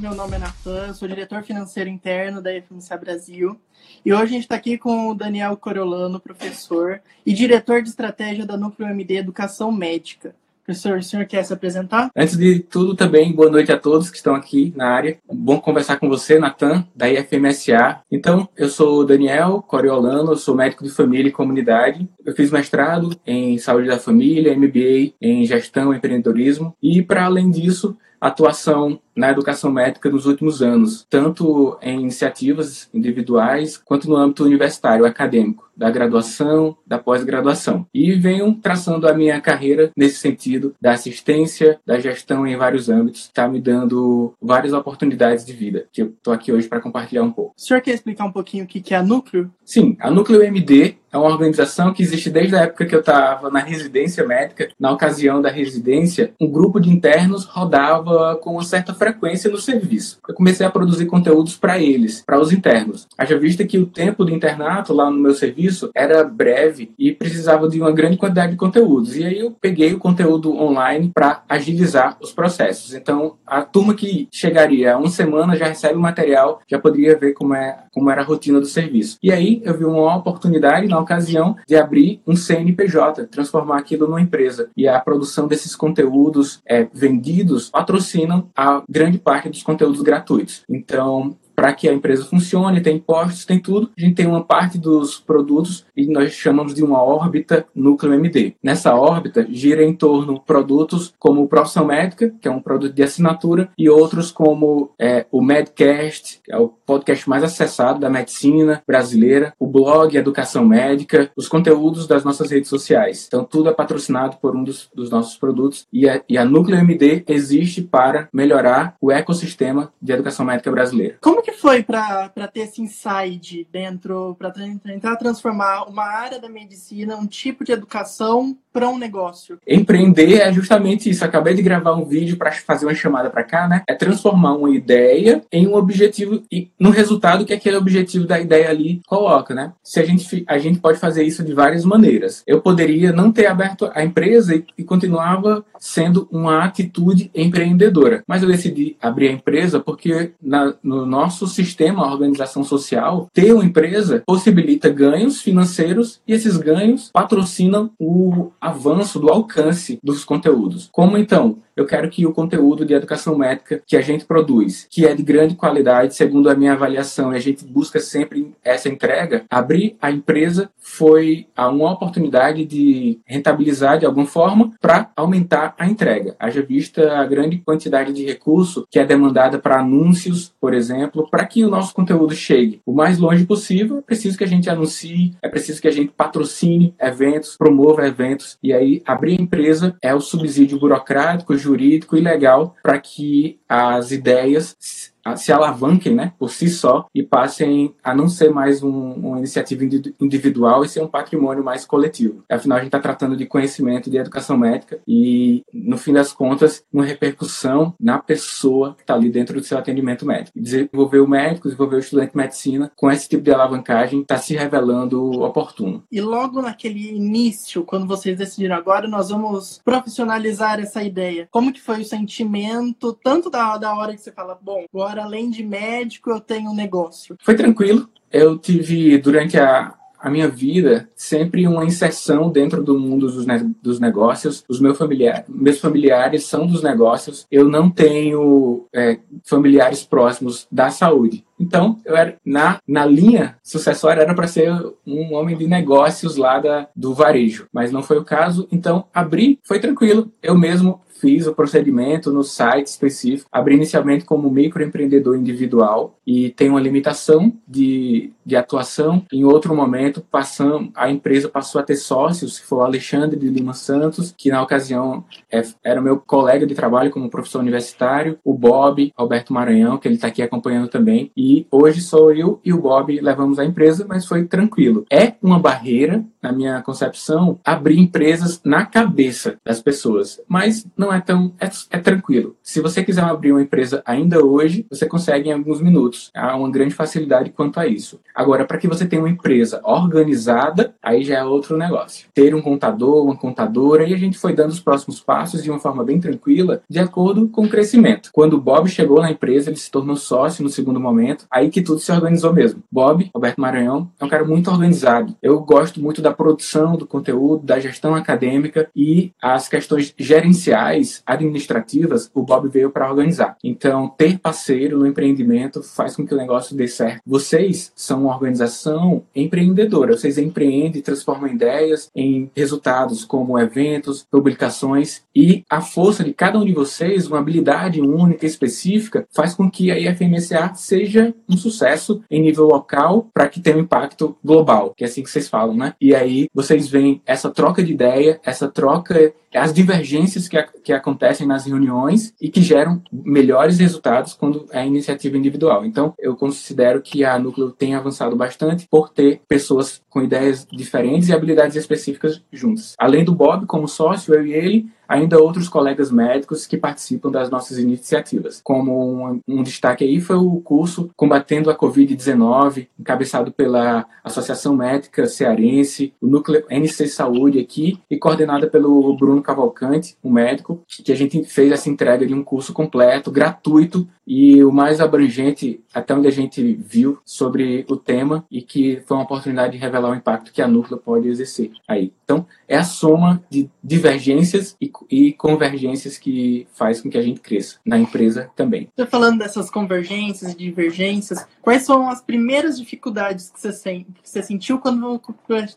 Meu nome é Natan, sou diretor financeiro interno da FMCA Brasil. E hoje a gente está aqui com o Daniel Coriolano, professor e diretor de estratégia da Núcleo MD Educação Médica. Professor, o senhor quer se apresentar? Antes de tudo, também, boa noite a todos que estão aqui na área. Bom conversar com você, Natan, da IFMSA. Então, eu sou Daniel Coriolano, eu sou médico de família e comunidade. Eu fiz mestrado em saúde da família, MBA em gestão e empreendedorismo. E, para além disso, atuação na educação médica nos últimos anos, tanto em iniciativas individuais quanto no âmbito universitário, acadêmico, da graduação, da pós-graduação. E venho traçando a minha carreira nesse sentido da assistência, da gestão em vários âmbitos, está me dando várias oportunidades de vida, que eu estou aqui hoje para compartilhar um pouco. O senhor quer explicar um pouquinho o que é a Núcleo? Sim, a Núcleo MD é uma organização que existe desde a época que eu estava na residência médica. Na ocasião da residência, um grupo de internos rodava com uma certa frequência no serviço. Eu comecei a produzir conteúdos para eles, para os internos. Haja vista que o tempo do internato lá no meu serviço era breve e precisava de uma grande quantidade de conteúdos. E aí eu peguei o conteúdo online para agilizar os processos. Então, a turma que chegaria a uma semana já recebe o material, já poderia ver como, é, como era a rotina do serviço. E aí eu vi uma oportunidade na ocasião de abrir um CNPJ, transformar aquilo numa empresa. E a produção desses conteúdos é, vendidos patrocinam a grande parte dos conteúdos gratuitos. Então, para que a empresa funcione, tem impostos, tem tudo. A gente tem uma parte dos produtos e nós chamamos de uma órbita núcleo MD. Nessa órbita gira em torno produtos como o Profissão Médica, que é um produto de assinatura, e outros como é, o Medcast, que é o podcast mais acessado da medicina brasileira, o blog Educação Médica, os conteúdos das nossas redes sociais. Então tudo é patrocinado por um dos, dos nossos produtos e a, e a Núcleo MD existe para melhorar o ecossistema de educação médica brasileira. Como que foi para ter esse insight dentro, para tentar transformar uma área da medicina, um tipo de educação, para um negócio? Empreender é justamente isso. Acabei de gravar um vídeo para fazer uma chamada para cá, né? É transformar uma ideia em um objetivo e no resultado que aquele objetivo da ideia ali coloca, né? Se a gente a gente pode fazer isso de várias maneiras. Eu poderia não ter aberto a empresa e, e continuava sendo uma atitude empreendedora, mas eu decidi abrir a empresa porque na, no nosso sistema, a organização social, ter uma empresa possibilita ganhos financeiros e esses ganhos patrocinam o avanço do alcance dos conteúdos. Como então? Eu quero que o conteúdo de educação médica que a gente produz, que é de grande qualidade, segundo a minha avaliação, e a gente busca sempre essa entrega, abrir a empresa foi uma oportunidade de rentabilizar de alguma forma para aumentar a entrega. Haja vista a grande quantidade de recurso que é demandada para anúncios, por exemplo, para que o nosso conteúdo chegue o mais longe possível, é preciso que a gente anuncie, é preciso que a gente patrocine eventos, promova eventos, e aí abrir a empresa é o subsídio burocrático, jurídico e legal para que as ideias se alavanquem né, por si só e passem a não ser mais um, uma iniciativa individual e ser um patrimônio mais coletivo. Afinal, a gente está tratando de conhecimento de educação médica e, no fim das contas, uma repercussão na pessoa que está ali dentro do seu atendimento médico. Desenvolver o médico, desenvolver o estudante de medicina com esse tipo de alavancagem está se revelando oportuno. E logo naquele início, quando vocês decidiram agora, nós vamos profissionalizar essa ideia. Como que foi o sentimento, tanto da, da hora que você fala, bom, agora agora, além de médico, eu tenho um negócio? Foi tranquilo. Eu tive, durante a, a minha vida sempre uma inserção dentro do mundo dos, ne dos negócios. Os meus, familiares, meus familiares são dos negócios. Eu não tenho é, familiares próximos da saúde. Então, eu era na, na linha sucessória era para ser um homem de negócios lá da, do varejo, mas não foi o caso. Então, abri, foi tranquilo. Eu mesmo fiz o procedimento no site específico. Abri inicialmente como microempreendedor individual e tem uma limitação de, de atuação. Em outro momento, passam, a empresa passou a ter sócios, que foi o Alexandre de Lima Santos, que na ocasião é, era meu colega de trabalho como professor universitário, o Bob, Roberto Maranhão, que ele está aqui acompanhando também. E hoje sou eu e o Bob levamos a empresa, mas foi tranquilo. É uma barreira, na minha concepção, abrir empresas na cabeça das pessoas, mas não é tão. é, é tranquilo. Se você quiser abrir uma empresa ainda hoje, você consegue em alguns minutos. Há uma grande facilidade quanto a isso. Agora, para que você tenha uma empresa organizada, aí já é outro negócio. Ter um contador, uma contadora, e a gente foi dando os próximos passos de uma forma bem tranquila, de acordo com o crescimento. Quando o Bob chegou na empresa, ele se tornou sócio no segundo momento, aí que tudo se organizou mesmo. Bob, Roberto Maranhão, é um cara muito organizado. Eu gosto muito da produção do conteúdo, da gestão acadêmica e as questões gerenciais, administrativas, o Bob veio para organizar. Então, ter parceiro no empreendimento faz com que o negócio dê certo. Vocês são uma organização empreendedora. Vocês empreendem, transformam ideias em resultados como eventos, publicações e a força de cada um de vocês, uma habilidade única, específica, faz com que a IFMSA seja um sucesso em nível local para que tenha um impacto global, que é assim que vocês falam, né? E aí vocês veem essa troca de ideia, essa troca as divergências que, a, que acontecem nas reuniões e que geram melhores resultados quando é iniciativa individual. Então, eu considero que a Núcleo tem avançado bastante por ter pessoas com ideias diferentes e habilidades específicas juntas. Além do Bob como sócio, eu e ele, ainda outros colegas médicos que participam das nossas iniciativas. Como um, um destaque aí foi o curso Combatendo a Covid-19, encabeçado pela Associação Médica Cearense, o Núcleo NC Saúde aqui, e coordenada pelo Bruno Cavalcante, um médico, que a gente fez essa entrega de um curso completo, gratuito, e o mais abrangente, até onde a gente viu, sobre o tema, e que foi uma oportunidade de revelar o impacto que a Núcleo pode exercer aí. Então, é a soma de divergências e, e, convergências que faz com que a gente cresça na empresa também. Você falando dessas convergências e divergências, quais são as primeiras dificuldades que você, que você sentiu quando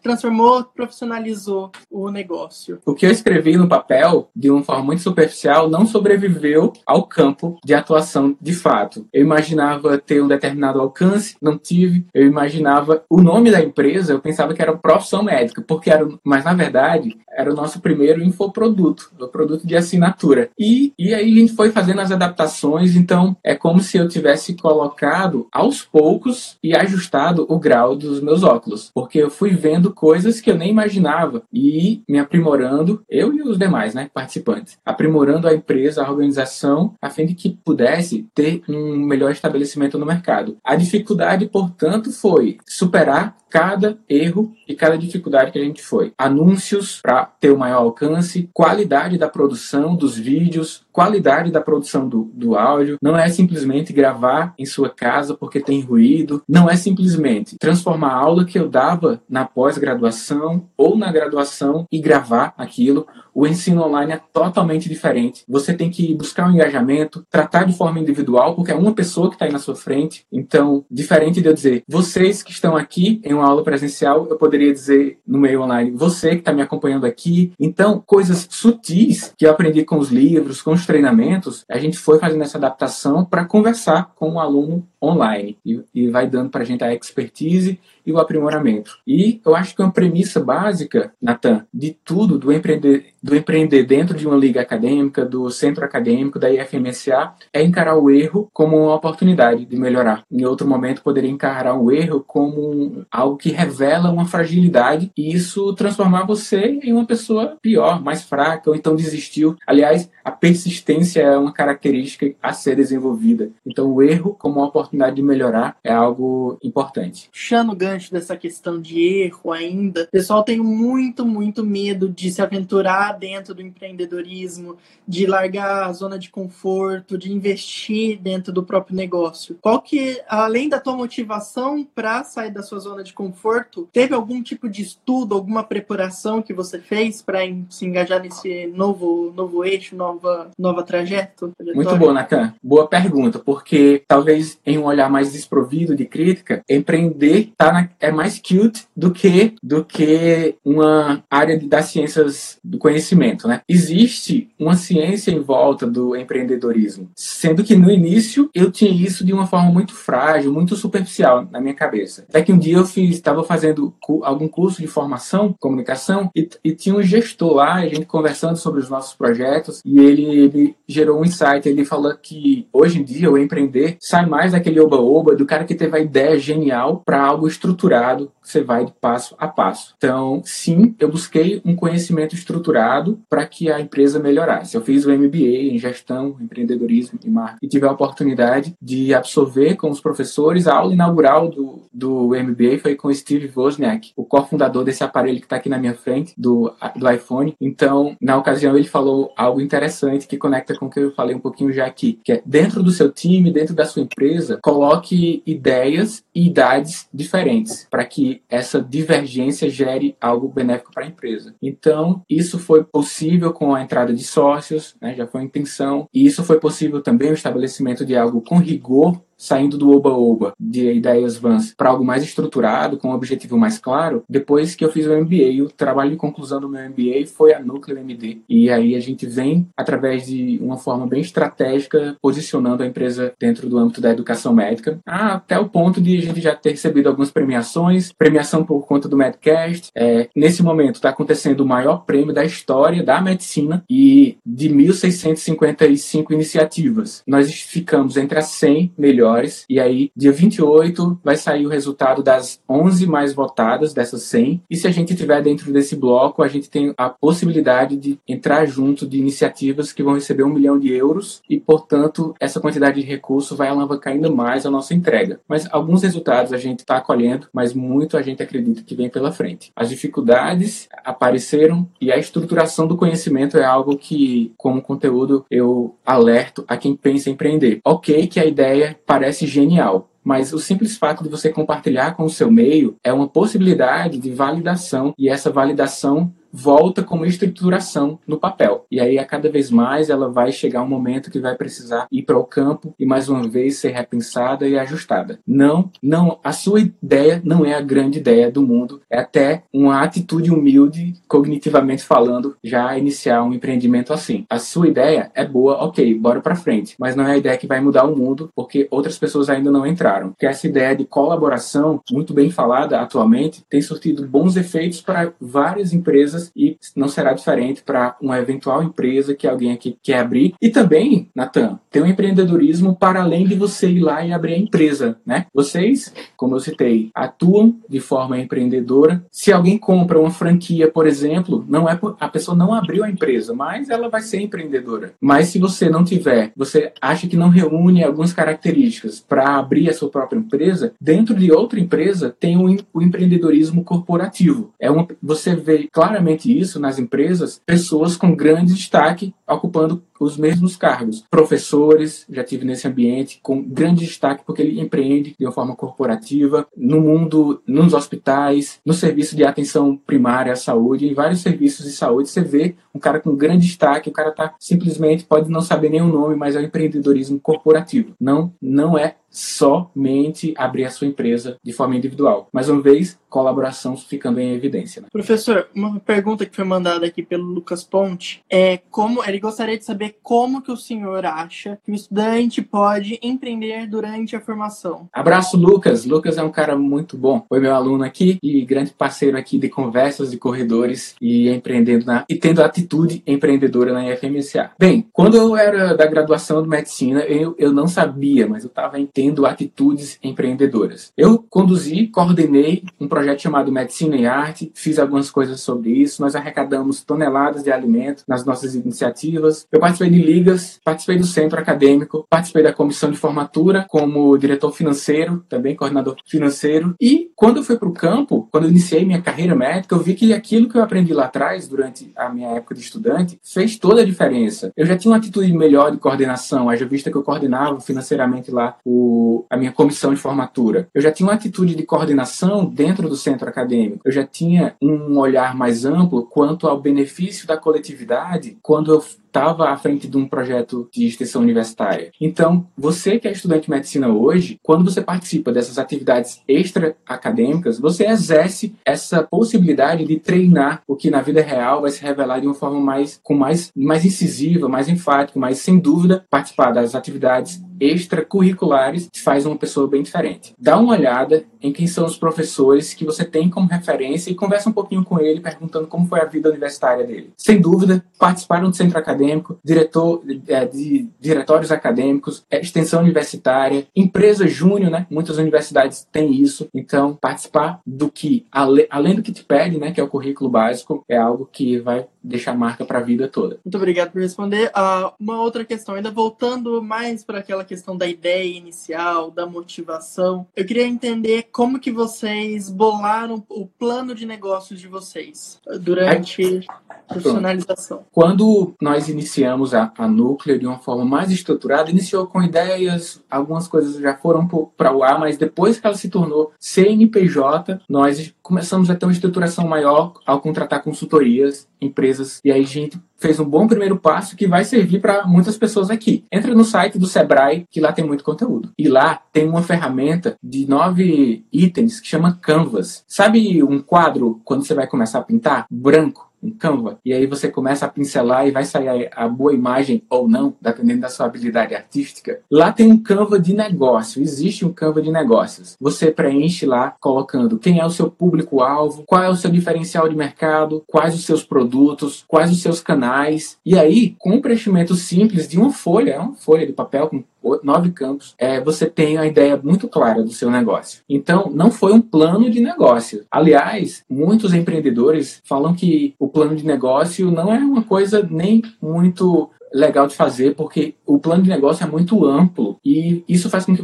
transformou, profissionalizou o negócio? O que eu escrevi no papel, de uma forma muito superficial, não sobreviveu ao campo de atuação de fato. Eu imaginava ter um determinado alcance, não tive. Eu imaginava o nome da empresa, eu pensava que era profissão médica, porque era, mas na verdade era o nosso primeiro infoproduto, o produto de assinatura. E, e aí a gente foi fazendo as adaptações, então é como se eu tivesse colocado aos poucos e ajustado o grau dos meus óculos, porque eu fui vendo coisas que eu nem imaginava e me aprimorando, eu e os demais, né, participantes, aprimorando a empresa, a organização, a fim de que pudesse ter um melhor estabelecimento no mercado. A dificuldade, portanto, foi superar cada erro e cada dificuldade que a gente foi. Anúncios para ter o maior alcance, qualidade da produção dos vídeos, qualidade da produção do, do áudio. Não é simplesmente gravar em sua casa porque tem ruído. Não é simplesmente transformar a aula que eu dava na pós-graduação ou na graduação e gravar aquilo. O ensino online é totalmente diferente. Você tem que buscar um engajamento, tratar de forma individual, porque é uma pessoa que está aí na sua frente. Então, diferente de eu dizer, vocês que estão aqui em uma aula presencial, eu poderia dizer no meio online, você que está me acompanhando aqui. Então, coisas sutis que eu aprendi com os livros, com os treinamentos, a gente foi fazendo essa adaptação para conversar com o aluno online e, e vai dando para a gente a expertise e o aprimoramento. E eu acho que uma premissa básica, Natan, de tudo, do empreender, do empreender dentro de uma liga acadêmica, do centro acadêmico, da IFMSA, é encarar o erro como uma oportunidade de melhorar. Em outro momento, poderia encarar o erro como algo que revela uma fragilidade e isso transformar você em uma pessoa pior, mais fraca, ou então desistiu. Aliás, a persistência é uma característica a ser desenvolvida. Então, o erro como uma oportunidade de melhorar é algo importante. Puxando ganho gancho dessa questão de erro ainda. O pessoal tem muito, muito medo de se aventurar dentro do empreendedorismo, de largar a zona de conforto, de investir dentro do próprio negócio. Qual que, além da tua motivação para sair da sua zona de conforto, teve algum tipo de estudo, alguma preparação que você fez para se engajar nesse novo, novo eixo, nova, nova trajeto? Muito bom, Natan. Boa pergunta, porque talvez em um olhar mais desprovido de crítica, empreender tá na, é mais cute do que do que uma área de, das ciências do conhecimento, né? Existe uma ciência em volta do empreendedorismo, sendo que no início eu tinha isso de uma forma muito frágil, muito superficial na minha cabeça. Até que um dia eu fiz, estava fazendo algum curso de formação, comunicação, e, e tinha um gestor lá, a gente conversando sobre os nossos projetos, e ele, ele gerou um insight, ele falou que hoje em dia o empreender sai mais daquele oba-oba, do cara que teve a ideia genial para algo estruturado, você vai de passo a passo. Então, sim, eu busquei um conhecimento estruturado para que a empresa melhorasse. Eu fiz o MBA em gestão, empreendedorismo e marketing e tive a oportunidade de absorver com os professores a aula inaugural do, do MBA foi com Steve Wozniak, o cofundador desse aparelho que está aqui na minha frente, do, do iPhone. Então, na ocasião, ele falou algo interessante que conecta com o que eu falei um pouquinho já aqui, que é dentro do seu time, dentro da sua empresa, coloque ideias e idades diferentes para que essa divergência gere algo benéfico para a empresa. Então, isso foi possível com a entrada de sócios, né, já foi a intenção, e isso foi possível também o estabelecimento de algo com rigor saindo do oba-oba de ideias vans para algo mais estruturado, com um objetivo mais claro, depois que eu fiz o MBA, o trabalho de conclusão do meu MBA foi a Núcleo MD. E aí a gente vem, através de uma forma bem estratégica, posicionando a empresa dentro do âmbito da educação médica, até o ponto de a gente já ter recebido algumas premiações, premiação por conta do Medcast. É, nesse momento está acontecendo o maior prêmio da história da medicina e de 1.655 iniciativas. Nós ficamos entre as 100 melhores melhores. E aí, dia 28, vai sair o resultado das 11 mais votadas dessas 100. E se a gente tiver dentro desse bloco, a gente tem a possibilidade de entrar junto de iniciativas que vão receber um milhão de euros e, portanto, essa quantidade de recurso vai alavancar ainda mais a nossa entrega. Mas alguns resultados a gente está colhendo, mas muito a gente acredita que vem pela frente. As dificuldades apareceram e a estruturação do conhecimento é algo que, como conteúdo, eu alerto a quem pensa em empreender. Ok que a ideia parece genial, mas o simples fato de você compartilhar com o seu meio é uma possibilidade de validação e essa validação volta como estruturação no papel. E aí, a cada vez mais, ela vai chegar um momento que vai precisar ir para o campo e, mais uma vez, ser repensada e ajustada. Não, não, a sua ideia não é a grande ideia do mundo, é até uma atitude humilde, cognitivamente falando, já iniciar um empreendimento assim. A sua ideia é boa, ok, bora para frente, mas não é a ideia que vai mudar o mundo, porque outras pessoas ainda não entraram. Que essa ideia de colaboração, muito bem falada atualmente, tem surtido bons efeitos para várias empresas e não será diferente para uma eventual empresa que alguém aqui quer abrir. E também, Natan, tem um empreendedorismo para além de você ir lá e abrir a empresa, né? Vocês, como eu citei, atuam de forma empreendedora. Se alguém compra uma franquia, por exemplo, não é a pessoa não abriu a empresa, mas ela vai ser empreendedora. Mas se você não tiver, você acha que não reúne algumas características para abrir a sua própria empresa, dentro de outra empresa tem o, o empreendedorismo corporativo. É uma, você vê claramente isso nas empresas, pessoas com grande destaque ocupando os mesmos cargos. Professores, já tive nesse ambiente, com grande destaque, porque ele empreende de uma forma corporativa, no mundo, nos hospitais, no serviço de atenção primária à saúde, em vários serviços de saúde, você vê um cara com grande destaque, o cara tá simplesmente, pode não saber nem o nome, mas é o empreendedorismo corporativo. Não, não é somente abrir a sua empresa de forma individual. Mais uma vez, colaboração ficando em evidência. Né? Professor, uma pergunta que foi mandada aqui pelo Lucas Ponte é como ele gostaria de saber saber como que o senhor acha que o estudante pode empreender durante a formação. Abraço, Lucas. Lucas é um cara muito bom. Foi meu aluno aqui e grande parceiro aqui de conversas de corredores e empreendendo na, e tendo atitude empreendedora na IFMSA. Bem, quando eu era da graduação de medicina, eu, eu não sabia, mas eu estava tendo atitudes empreendedoras. Eu conduzi, coordenei um projeto chamado Medicina e Arte, fiz algumas coisas sobre isso, nós arrecadamos toneladas de alimento nas nossas iniciativas. Eu de ligas, participei do centro acadêmico, participei da comissão de formatura como diretor financeiro, também coordenador financeiro. E quando eu fui para o campo, quando eu iniciei minha carreira médica, eu vi que aquilo que eu aprendi lá atrás, durante a minha época de estudante, fez toda a diferença. Eu já tinha uma atitude melhor de coordenação, haja vista que eu coordenava financeiramente lá o, a minha comissão de formatura. Eu já tinha uma atitude de coordenação dentro do centro acadêmico. Eu já tinha um olhar mais amplo quanto ao benefício da coletividade quando eu estava à frente de um projeto de extensão universitária. Então, você que é estudante de medicina hoje, quando você participa dessas atividades extra-acadêmicas, você exerce essa possibilidade de treinar o que na vida real vai se revelar de uma forma mais, com mais, mais incisiva, mais enfática, mas sem dúvida, participar das atividades extracurriculares faz uma pessoa bem diferente. Dá uma olhada em quem são os professores que você tem como referência e conversa um pouquinho com ele, perguntando como foi a vida universitária dele. Sem dúvida, participaram do centro acadêmico, diretor é, de diretórios acadêmicos, é, extensão universitária, empresa júnior, né? Muitas universidades têm isso. Então, participar do que, além do que te pede, né, que é o currículo básico, é algo que vai deixar marca para a vida toda. Muito obrigado por responder. Uh, uma outra questão, ainda voltando mais para aquela questão da ideia inicial, da motivação, eu queria entender como que vocês bolaram o plano de negócios de vocês durante a profissionalização. Quando nós iniciamos a, a Núcleo de uma forma mais estruturada, iniciou com ideias, algumas coisas já foram para o ar, mas depois que ela se tornou CNPJ, nós começamos a ter uma estruturação maior ao contratar consultorias, empresas, e aí a gente fez um bom primeiro passo que vai servir para muitas pessoas aqui. Entra no site do Sebrae, que lá tem muito conteúdo. E lá tem uma ferramenta de nove itens que chama Canvas. Sabe um quadro quando você vai começar a pintar? Branco um Canva, e aí você começa a pincelar e vai sair a boa imagem ou não, dependendo da sua habilidade artística. Lá tem um Canva de negócio, existe um Canva de negócios. Você preenche lá colocando quem é o seu público-alvo, qual é o seu diferencial de mercado, quais os seus produtos, quais os seus canais. E aí, com um preenchimento simples de uma folha, é uma folha de papel com nove campos, é, você tem a ideia muito clara do seu negócio. Então, não foi um plano de negócio. Aliás, muitos empreendedores falam que o plano de negócio não é uma coisa nem muito legal de fazer porque o plano de negócio é muito amplo e isso faz com que